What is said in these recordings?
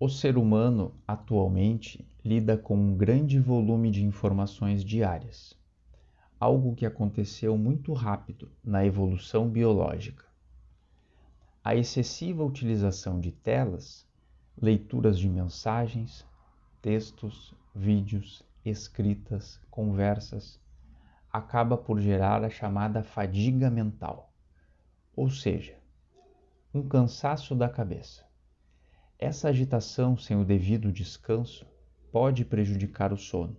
O ser humano atualmente lida com um grande volume de informações diárias, algo que aconteceu muito rápido na evolução biológica. A excessiva utilização de telas, leituras de mensagens, textos, vídeos, escritas, conversas, acaba por gerar a chamada fadiga mental, ou seja, um cansaço da cabeça. Essa agitação sem o devido descanso pode prejudicar o sono,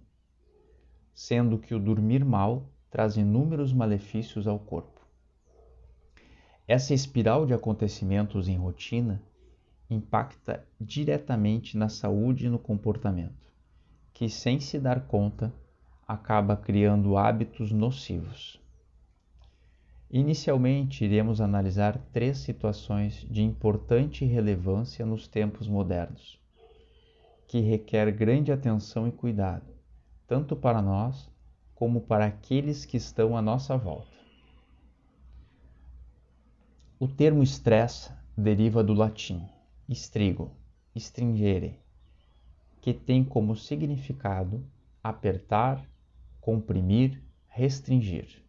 sendo que o dormir mal traz inúmeros malefícios ao corpo. Essa espiral de acontecimentos em rotina impacta diretamente na saúde e no comportamento, que, sem se dar conta, acaba criando hábitos nocivos. Inicialmente, iremos analisar três situações de importante relevância nos tempos modernos, que requer grande atenção e cuidado, tanto para nós como para aqueles que estão à nossa volta. O termo estresse deriva do latim strigo, stringere, que tem como significado apertar, comprimir, restringir.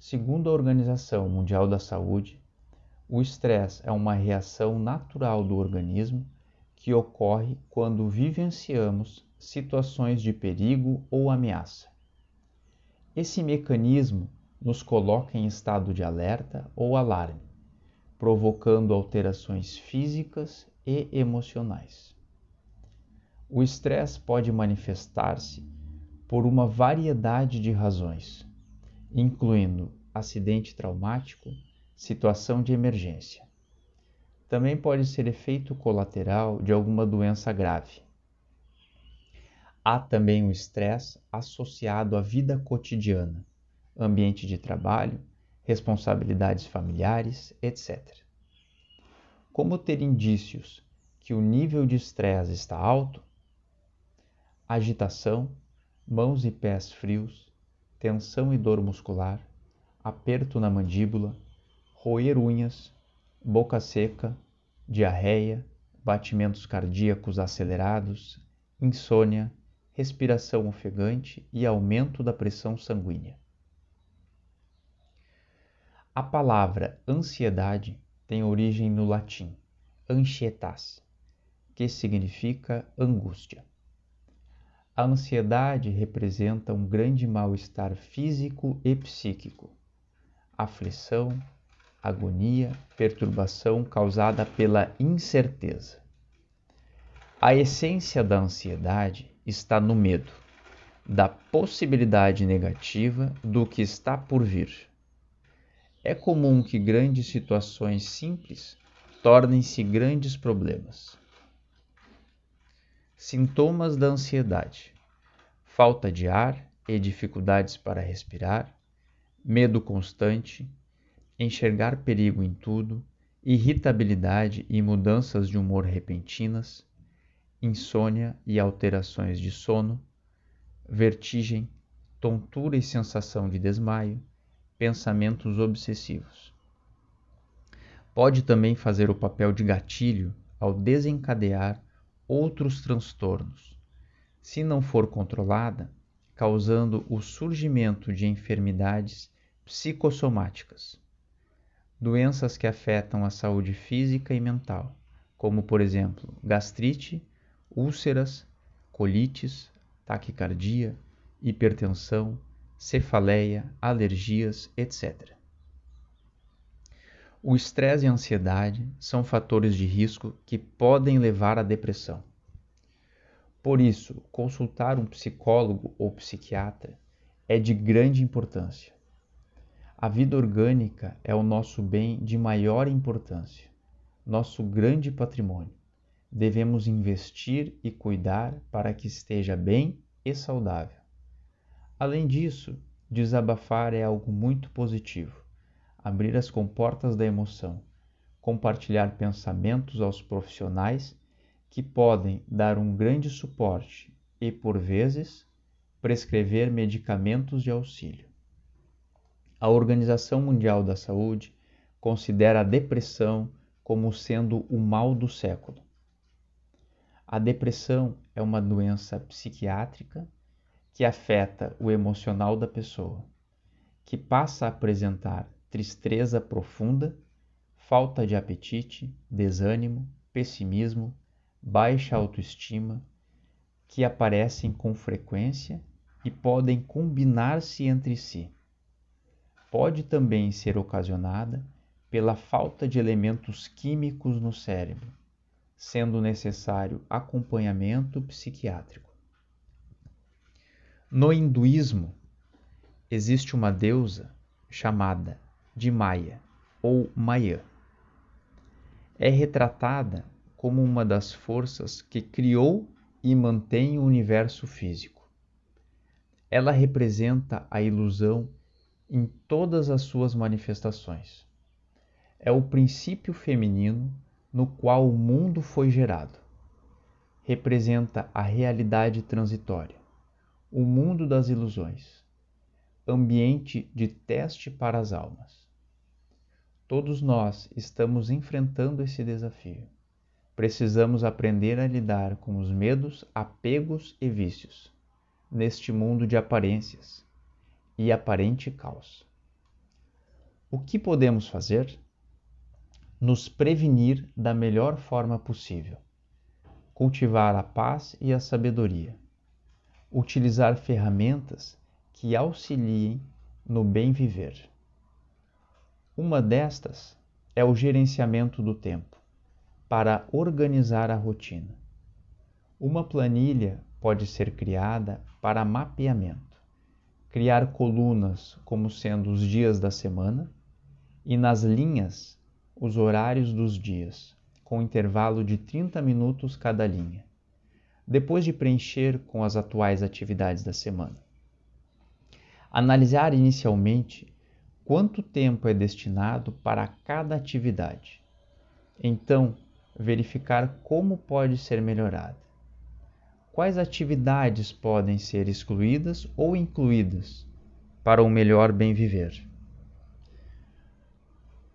Segundo a Organização Mundial da Saúde, o estresse é uma reação natural do organismo que ocorre quando vivenciamos situações de perigo ou ameaça. Esse mecanismo nos coloca em estado de alerta ou alarme, provocando alterações físicas e emocionais. O estresse pode manifestar-se por uma variedade de razões incluindo acidente traumático, situação de emergência. Também pode ser efeito colateral de alguma doença grave. Há também o estresse associado à vida cotidiana, ambiente de trabalho, responsabilidades familiares, etc. Como ter indícios que o nível de estresse está alto? Agitação, mãos e pés frios, tensão e dor muscular, aperto na mandíbula, roer unhas, boca seca, diarreia, batimentos cardíacos acelerados, insônia, respiração ofegante e aumento da pressão sanguínea. A palavra ansiedade tem origem no latim ansietas, que significa angústia. A ansiedade representa um grande mal-estar físico e psíquico, aflição, agonia, perturbação causada pela incerteza. A essência da ansiedade está no medo, da possibilidade negativa do que está por vir. É comum que grandes situações simples tornem-se grandes problemas. Sintomas da ansiedade: falta de ar e dificuldades para respirar, medo constante, enxergar perigo em tudo, irritabilidade e mudanças de humor repentinas, insônia e alterações de sono, vertigem, tontura e sensação de desmaio, pensamentos obsessivos. Pode também fazer o papel de gatilho ao desencadear outros transtornos, se não for controlada, causando o surgimento de enfermidades psicossomáticas, doenças que afetam a saúde física e mental, como por exemplo gastrite, úlceras, colites, taquicardia, hipertensão, cefaleia, alergias, etc. O estresse e a ansiedade são fatores de risco que podem levar à depressão. Por isso, consultar um psicólogo ou psiquiatra é de grande importância. A vida orgânica é o nosso bem de maior importância, nosso grande patrimônio. Devemos investir e cuidar para que esteja bem e saudável. Além disso, desabafar é algo muito positivo abrir as comportas da emoção, compartilhar pensamentos aos profissionais que podem dar um grande suporte e, por vezes, prescrever medicamentos de auxílio. A Organização Mundial da Saúde considera a depressão como sendo o mal do século. A depressão é uma doença psiquiátrica que afeta o emocional da pessoa, que passa a apresentar tristeza profunda, falta de apetite, desânimo, pessimismo, baixa autoestima, que aparecem com frequência e podem combinar-se entre si. Pode também ser ocasionada pela falta de elementos químicos no cérebro, sendo necessário acompanhamento psiquiátrico. No hinduísmo, existe uma deusa chamada de Maya ou Maya. É retratada como uma das forças que criou e mantém o universo físico. Ela representa a ilusão em todas as suas manifestações. É o princípio feminino no qual o mundo foi gerado. Representa a realidade transitória, o mundo das ilusões, ambiente de teste para as almas. Todos nós estamos enfrentando esse desafio. Precisamos aprender a lidar com os medos, apegos e vícios neste mundo de aparências e aparente caos. O que podemos fazer? nos prevenir da melhor forma possível, cultivar a paz e a sabedoria, utilizar ferramentas que auxiliem no bem viver. Uma destas é o gerenciamento do tempo, para organizar a rotina. Uma planilha pode ser criada para mapeamento, criar colunas como sendo os dias da semana e nas linhas os horários dos dias, com intervalo de 30 minutos cada linha, depois de preencher com as atuais atividades da semana. Analisar inicialmente quanto tempo é destinado para cada atividade. Então, verificar como pode ser melhorada. Quais atividades podem ser excluídas ou incluídas para um melhor bem viver?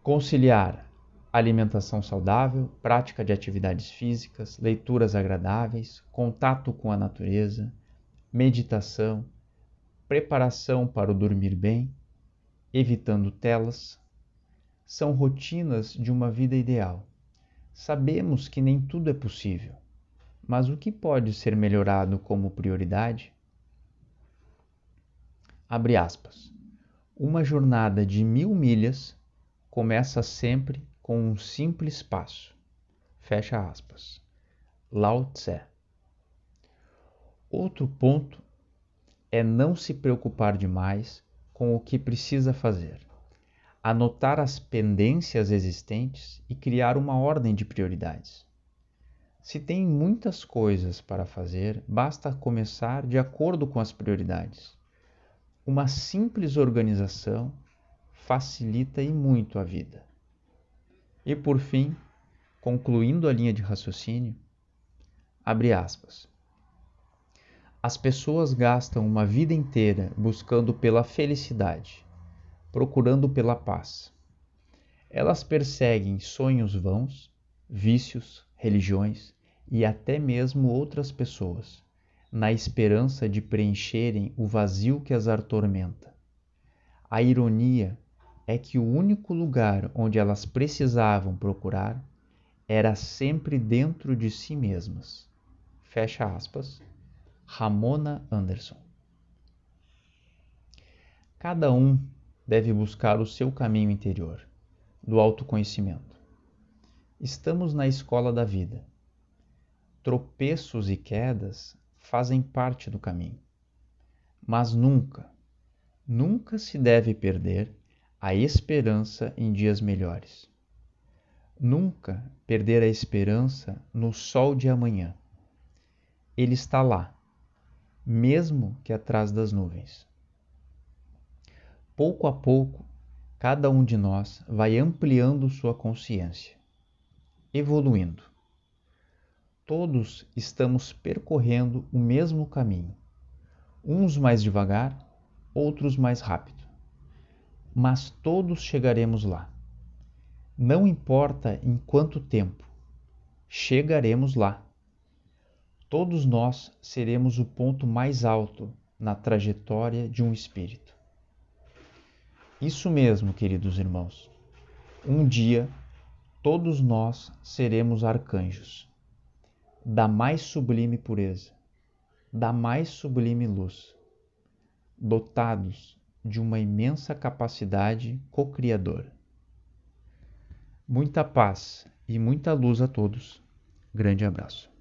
Conciliar alimentação saudável, prática de atividades físicas, leituras agradáveis, contato com a natureza, meditação, preparação para o dormir bem, evitando telas, são rotinas de uma vida ideal. Sabemos que nem tudo é possível, mas o que pode ser melhorado como prioridade? Abre aspas. Uma jornada de mil milhas começa sempre com um simples passo. Fecha aspas. Lao Tse. Outro ponto é não se preocupar demais com o que precisa fazer. Anotar as pendências existentes e criar uma ordem de prioridades. Se tem muitas coisas para fazer, basta começar de acordo com as prioridades. Uma simples organização facilita e muito a vida. E por fim, concluindo a linha de raciocínio, abre aspas. As pessoas gastam uma vida inteira buscando pela felicidade, procurando pela paz. Elas perseguem sonhos vãos, vícios, religiões e até mesmo outras pessoas, na esperança de preencherem o vazio que as atormenta. A ironia é que o único lugar onde elas precisavam procurar era sempre dentro de si mesmas. Fecha aspas. Ramona Anderson. Cada um deve buscar o seu caminho interior, do autoconhecimento. Estamos na escola da vida. Tropeços e quedas fazem parte do caminho. Mas nunca, nunca se deve perder a esperança em dias melhores. Nunca perder a esperança no sol de amanhã. Ele está lá, mesmo que atrás das nuvens. Pouco a pouco, cada um de nós vai ampliando sua consciência, evoluindo. Todos estamos percorrendo o mesmo caminho, uns mais devagar, outros mais rápido mas todos chegaremos lá. Não importa em quanto tempo, chegaremos lá. Todos nós seremos o ponto mais alto na trajetória de um espírito. Isso mesmo, queridos irmãos. Um dia, todos nós seremos arcanjos, da mais sublime pureza, da mais sublime luz, dotados de uma imensa capacidade co-criadora. Muita paz e muita luz a todos. Grande abraço.